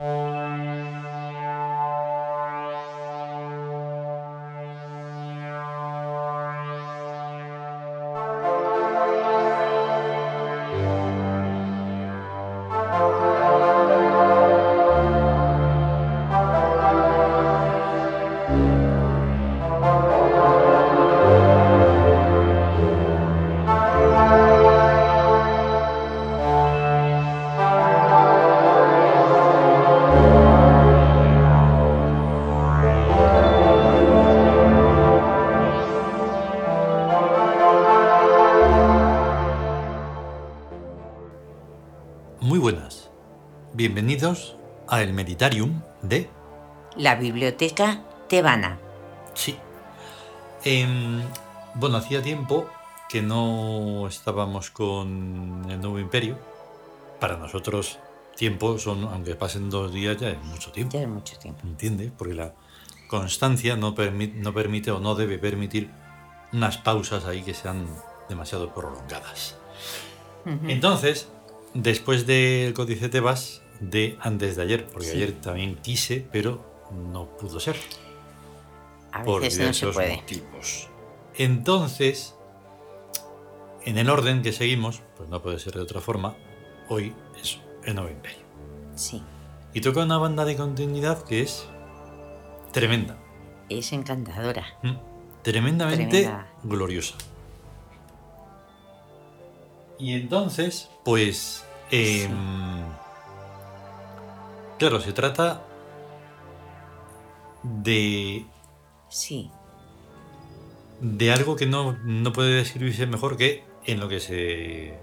Muy Bienvenidos a el Meditarium de... La biblioteca tebana. Sí. Em, bueno, hacía tiempo que no estábamos con el nuevo imperio. Para nosotros, tiempo son, aunque pasen dos días, ya es mucho tiempo. Ya es mucho tiempo. ¿Entiendes? Porque la constancia no, permi- no permite o no debe permitir unas pausas ahí que sean demasiado prolongadas. Entonces, después del Códice Tebas de antes de ayer, porque Sí. ayer también quise, pero no pudo ser. A por veces no se diversos puede. motivos. Entonces, en el orden que seguimos, pues no puede ser de otra forma, hoy es el Nuevo Imperio. Sí. Y toca una banda de continuidad que es tremenda, Es encantadora. ¿m? tremendamente Tremenda. gloriosa. Y entonces, pues, em, claro, se trata de Sí. de algo que no, no puede describirse mejor que en lo que se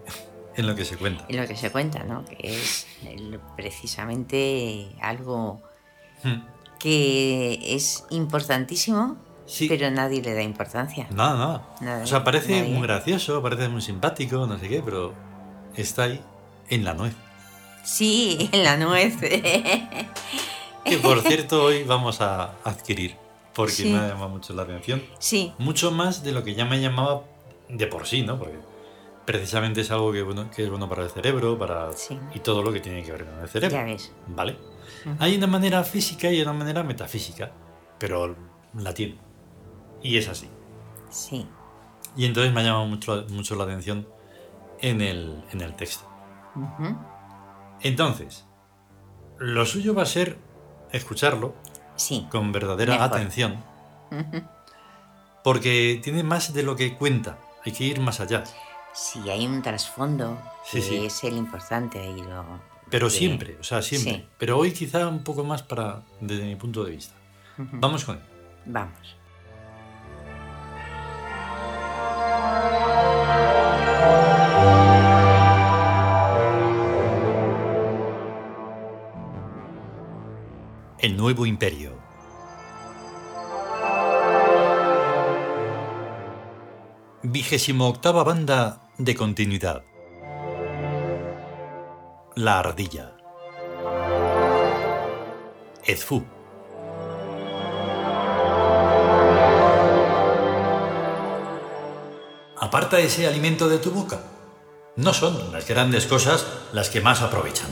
en lo que se cuenta. Es lo que se cuenta, ¿no? Que es el- precisamente algo Hmm. que es importantísimo, Sí. pero nadie le da importancia. Nada, nada. O sea, parece nadie. muy gracioso, parece muy simpático, no sé qué, pero está ahí en la nuez. Sí, en la nuez. Que por cierto hoy vamos a adquirir, porque Sí. me ha llamado mucho la atención. sí, Mucho más de lo que ya me llamaba de por sí, ¿no? Porque precisamente es algo que, bueno, que es bueno para el cerebro, para Sí. y todo lo que tiene que ver con el cerebro. ya ves. ¿Vale? Hay una manera física y una manera metafísica, pero la tiene. Y es así. Sí. Y entonces me ha llamado mucho, mucho la atención en el, en el texto. Ujú. Entonces, lo suyo va a ser escucharlo Sí. con verdadera Mejor. atención, porque tiene más de lo que cuenta. Hay que ir más allá. Sí, hay un trasfondo Sí, que sí. es el importante y lo. Pero que- siempre, o sea, siempre. Sí. Pero hoy quizá un poco más para desde mi punto de vista. Vamos con él. Vamos. El nuevo imperio. Vigésimo octava banda de continuidad. La ardilla. Ezfu. Aparta ese alimento de tu boca. No son las grandes cosas las que más aprovechan.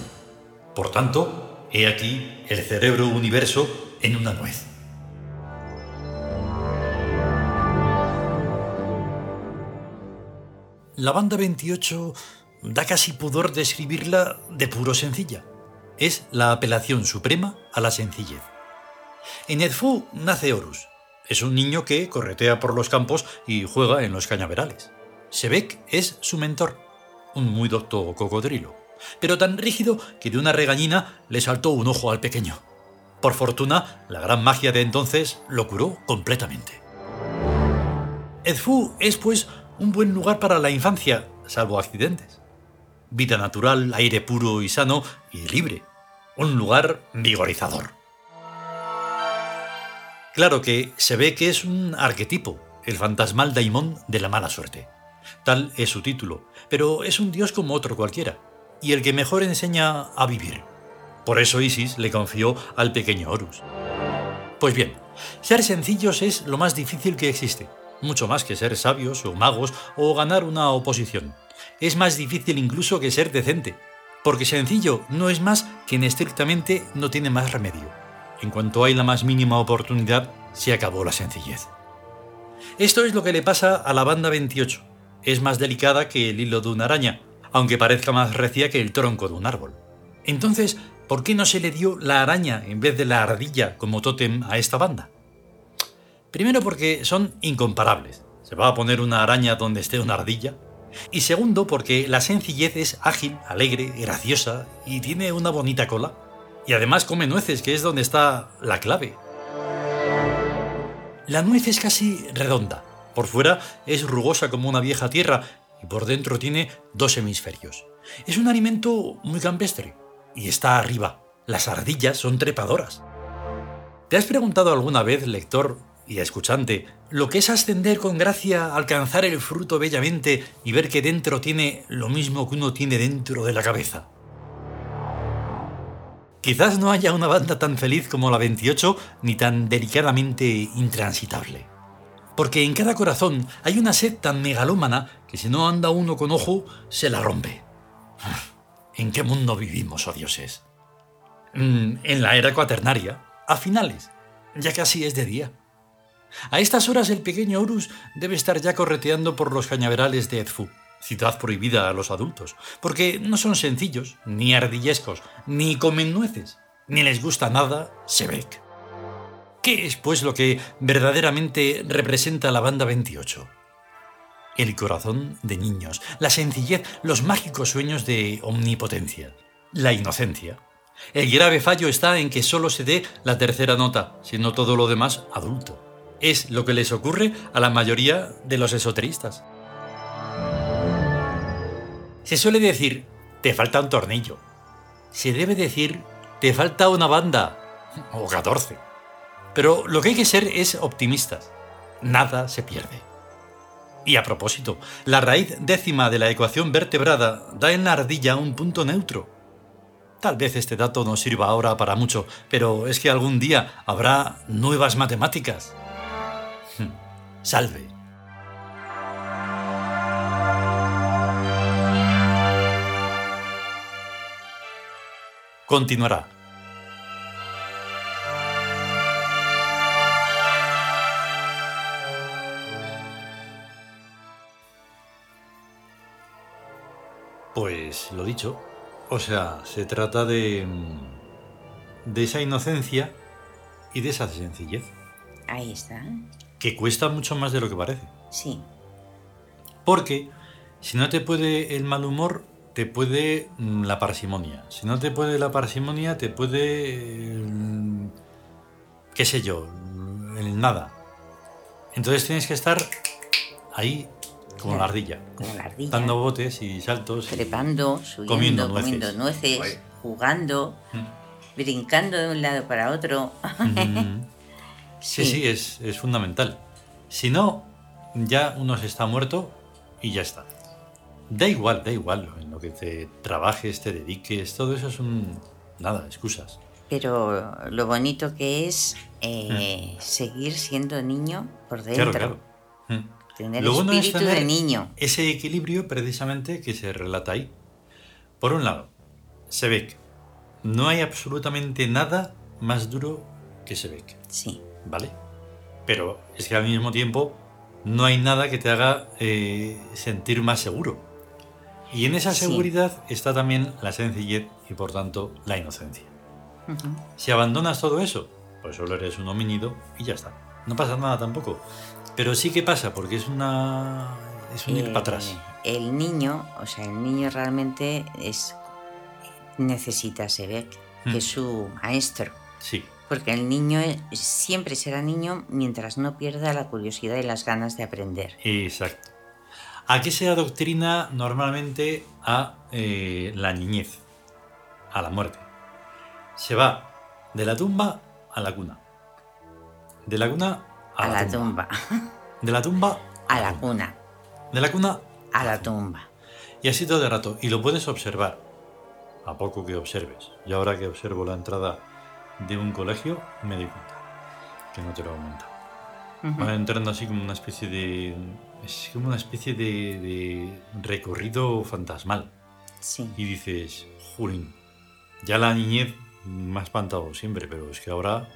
Por tanto, he aquí el cerebro universo en una nuez. La banda 28 da casi pudor describirla de puro sencilla. Es la apelación suprema a la sencillez. En Edfu nace Horus. Es un niño que corretea por los campos y juega en los cañaverales. Sebek es su mentor, un muy docto cocodrilo, pero tan rígido que de una regañina le saltó un ojo al pequeño. Por fortuna, la gran magia de entonces lo curó completamente. Edfu es, pues, un buen lugar para la infancia, salvo accidentes. Vida natural, aire puro y sano y libre. Un lugar vigorizador. Claro que se ve que es un arquetipo, el fantasmal daimón de la mala suerte. Tal es su título, pero es un dios como otro cualquiera, y el que mejor enseña a vivir. Por eso Isis le confió al pequeño Horus. Pues bien, ser sencillos es lo más difícil que existe, mucho más que ser sabios o magos o ganar una oposición. Es más difícil incluso que ser decente. Porque sencillo no es más quien estrictamente no tiene más remedio. En cuanto hay la más mínima oportunidad, se acabó la sencillez. Esto es lo que le pasa a la banda 28. Es más delicada que el hilo de una araña, aunque parezca más recia que el tronco de un árbol. Entonces, ¿por qué no se le dio la araña en vez de la ardilla como tótem a esta banda? Primero porque son incomparables. Se va a poner una araña donde esté una ardilla. Y segundo porque la sencillez es ágil, alegre, graciosa y tiene una bonita cola. Y además come nueces, que es donde está la clave. La nuez es casi redonda. Por fuera es rugosa como una vieja tierra por dentro tiene dos hemisferios. Es un alimento muy campestre y está arriba. Las ardillas son trepadoras. ¿Te has preguntado alguna vez, lector y escuchante, lo que es ascender con gracia, alcanzar el fruto bellamente y ver que dentro tiene lo mismo que uno tiene dentro de la cabeza? Quizás no haya una banda tan feliz como la 28 ni tan delicadamente intransitable. Porque en cada corazón hay una sed tan megalómana que si no anda uno con ojo, se la rompe. ¿En qué mundo vivimos, oh dioses? Mm, en la era cuaternaria, a finales. Ya casi es de día. A estas horas el pequeño Horus debe estar ya correteando por los cañaverales de Edfu, ciudad prohibida a los adultos, porque no son sencillos, ni ardillescos, ni comen nueces, ni les gusta nada Sebek. ¿Qué es, pues, lo que verdaderamente representa la banda 28? El corazón de niños, la sencillez, los mágicos sueños de omnipotencia, la inocencia. El grave fallo está en que solo se dé la tercera nota, siendo todo lo demás adulto. Es lo que les ocurre a la mayoría de los esoteristas. Se suele decir, te falta un tornillo. Se debe decir, te falta una banda. O 14. Pero lo que hay que ser es optimistas. Nada se pierde. Y a propósito, la raíz décima de la ecuación vertebrada da en la ardilla un punto neutro. Tal vez este dato no sirva ahora para mucho, pero es que algún día habrá nuevas matemáticas. Salve. Continuará. Pues lo dicho, o sea, se trata de de esa inocencia y de esa sencillez. Ahí está. Que cuesta mucho más de lo que parece. Sí. Porque si no te puede el mal humor, te puede mm, la parsimonia. Si no te puede la parsimonia, te puede. mm, qué sé yo, mm, el nada. Entonces tienes que estar ahí como la ardilla. Como la ardilla. Dando botes y saltos. y- Trepando, subiendo, Comiendo comiendo nueces. nueces, Guay. jugando, Mm. brincando de un lado para otro. Mm. Sí, sí, es, es fundamental. Si no, ya uno se está muerto y ya está. Da igual, da igual en lo que te trabajes, te dediques, todo eso son nada, excusas. Pero lo bonito que es eh, seguir siendo niño por dentro. Mm. Claro, claro. Tener Lo bueno es espíritu tener de niño. Ese equilibrio precisamente que se relata ahí. Por un lado, Sebek. No hay absolutamente nada más duro que Sebek. Sí. ¿vale? Pero es que al mismo tiempo no hay nada que te haga eh, sentir más seguro. Y en esa Sí. seguridad está también la sencillez y por tanto la inocencia. Ujú. Si abandonas todo eso, pues solo eres un homínido y ya está. No pasa nada tampoco. Pero sí que pasa porque es una... es un ir Eh, para atrás. El niño, o sea, el niño realmente es necesita Sebek, que Mm. es su maestro. Sí, Porque el niño es- siempre será niño mientras no pierda la curiosidad y las ganas de aprender. exacto. ¿A qué se adoctrina normalmente a eh, la niñez? A la muerte. Se va de la tumba a la cuna. De la cuna a, A la tumba. De la tumba A la cuna. De la cuna A la tumba. Y así todo el rato. Y lo puedes observar. A poco que observes. Y ahora que observo la entrada de un colegio, me doy cuenta que no te lo aumenta. Ujú. Va entrando así como una especie de. Es como una especie de, de recorrido fantasmal. Sí. y dices, Jurín, ya la niñez me ha espantado siempre, pero es que ahora,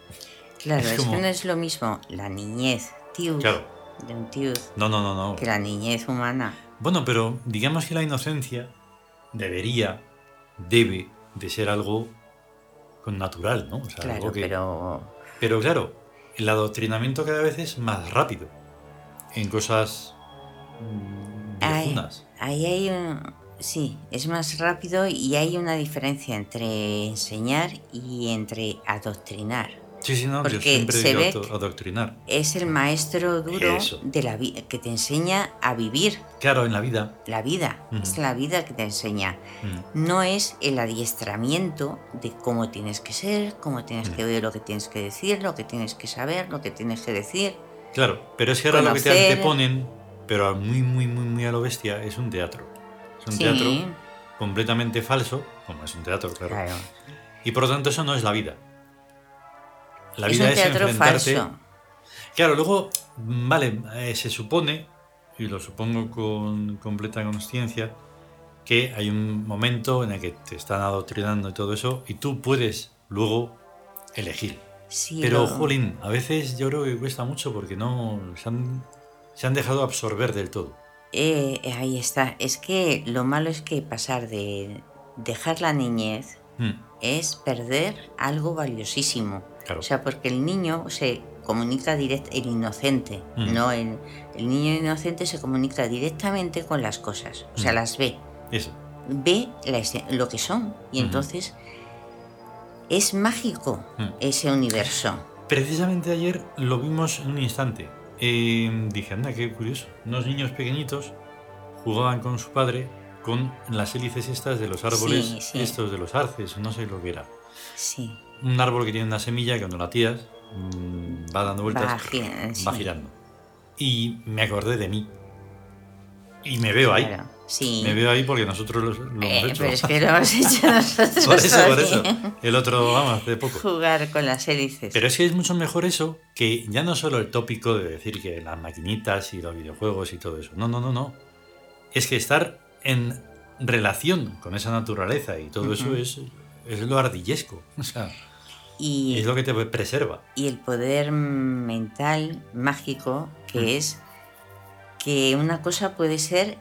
Claro, Es como- que no es lo mismo la niñez claro, de un tiud no, no, no, no. que la niñez humana. Bueno, pero digamos que la inocencia debería, debe de ser algo con natural, ¿no? O sea, algo Claro, que- pero Pero claro, el adoctrinamiento cada vez es más rápido en cosas mm, viejunas. ahí hay un... Sí, es más rápido y hay una diferencia entre enseñar y entre adoctrinar. Sí, sí, no, yo porque siempre se digo adoctrinar. Es el maestro duro Eso. de la vida que te enseña a vivir Claro, en la vida. la vida. Es la vida que te enseña. No es el adiestramiento de cómo tienes que ser, cómo tienes que ver, lo que tienes que decir, lo que tienes que saber, lo que tienes que decir. Claro, pero es que ahora lo que te anteponen, pero muy, muy, muy, muy a lo bestia, es un teatro. Es un Sí. teatro completamente falso, como es un teatro, claro. Claro. Y por lo tanto eso no es la vida. La es vida un es, teatro enfrentarte. falso. Claro, luego, vale, eh, se supone, y lo supongo con completa conciencia, que hay un momento en el que te están adoctrinando y todo eso, y tú puedes luego elegir. Sí, Pero, lo- jolín, a veces yo creo que cuesta mucho porque no se han, se han dejado absorber del todo. eh, ahí está. Es que lo malo es que pasar de dejar la niñez Mm, es perder algo valiosísimo. Claro. O sea, porque el niño se comunica directo, el inocente, Mm. no el, el niño inocente se comunica directamente con las cosas, o sea, Mm. las ve, Eso. ve la lo que son y entonces es mágico Mm. ese universo. Precisamente ayer lo vimos en un instante. Eh, dije, anda, qué curioso. Unos niños pequeñitos jugaban con su padre con las hélices estas de los árboles, Sí, sí. estos de los arces, no sé lo que era. Sí, Un árbol que tiene una semilla que cuando la tiras mm, va dando vueltas, Va sí. va girando. Y me acordé de mí. Y me veo ahí. claro, sí. Me veo ahí porque nosotros lo, lo Eh, hemos hecho. pero es que lo hemos hecho nosotros. por eso, por eso. El otro, vamos, hace poco. Jugar con las hélices. Pero es que es mucho mejor eso que ya no solo el tópico de decir que las maquinitas y los videojuegos y todo eso. No, no, no, no. Es que estar en relación con esa naturaleza y todo eso Ujú. es, es lo ardillesco. O sea, y, es lo que te preserva. y el poder mental mágico que Mm. es que una cosa puede ser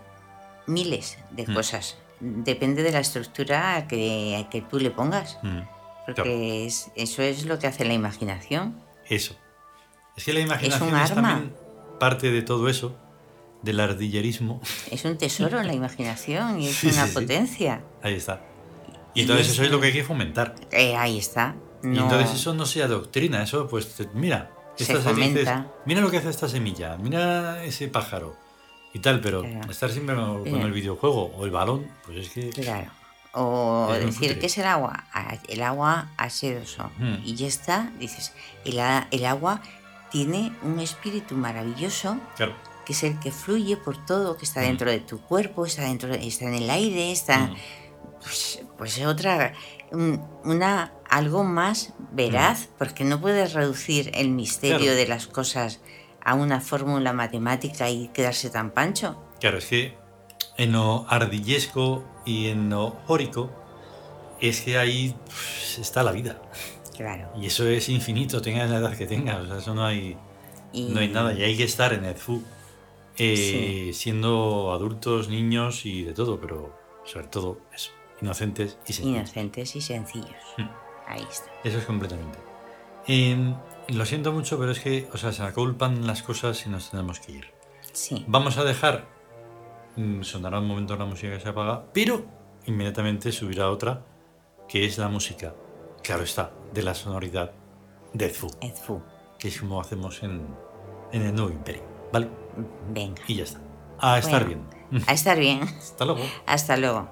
miles de Mm. cosas. Depende de la estructura que, que tú le pongas. Mm, Porque Claro. es- eso es lo que hace la imaginación. Eso. Es que la imaginación un es, arma. también parte de todo eso, del ardillerismo. Es un tesoro la imaginación y es Sí, una sí, sí. potencia. Ahí está. Y Y entonces es- eso es lo que hay que fomentar. Eh, ahí está. Y entonces eso no se adoctrina, eso pues mira, Se fomenta. mira lo que hace esta semilla, mira ese pájaro y tal, pero Claro. estar siempre con, el videojuego o el balón, pues es que Claro. O decir que es el agua, Ah, el agua H2O. Mm. Y ya está, dices, el, agua tiene un espíritu maravilloso claro, que es el que fluye por todo, que está Mm. dentro de tu cuerpo, está dentro, de- está en el aire, está, mm, pues, pues otra, una algo más veraz, porque no puedes reducir el misterio. Claro. de las cosas a una fórmula matemática y quedarse tan pancho. claro, es que en lo ardillesco y en lo jórico es que ahí pues, está la vida Claro. y eso es infinito, tengas la edad que tengas, o sea, eso no hay, Y, no hay nada y hay que estar en el FU eh, siendo adultos, niños y de todo, pero sobre todo eso, inocentes y sencillos. Inocentes y sencillos. Mm. Ahí está. Eso es completamente. Eh, lo siento mucho, pero es que, o sea, se aculpan las cosas y nos tenemos que ir. Sí. Vamos a dejar, mm, sonará un momento la música que se apaga, pero inmediatamente subirá otra, que es la música, claro está, de la sonoridad de Fu, Edfu. que es como hacemos en, en el nuevo imperio, ¿vale? Venga. Y ya está. A estar Bueno. bien. A estar bien. Hasta luego. Hasta luego.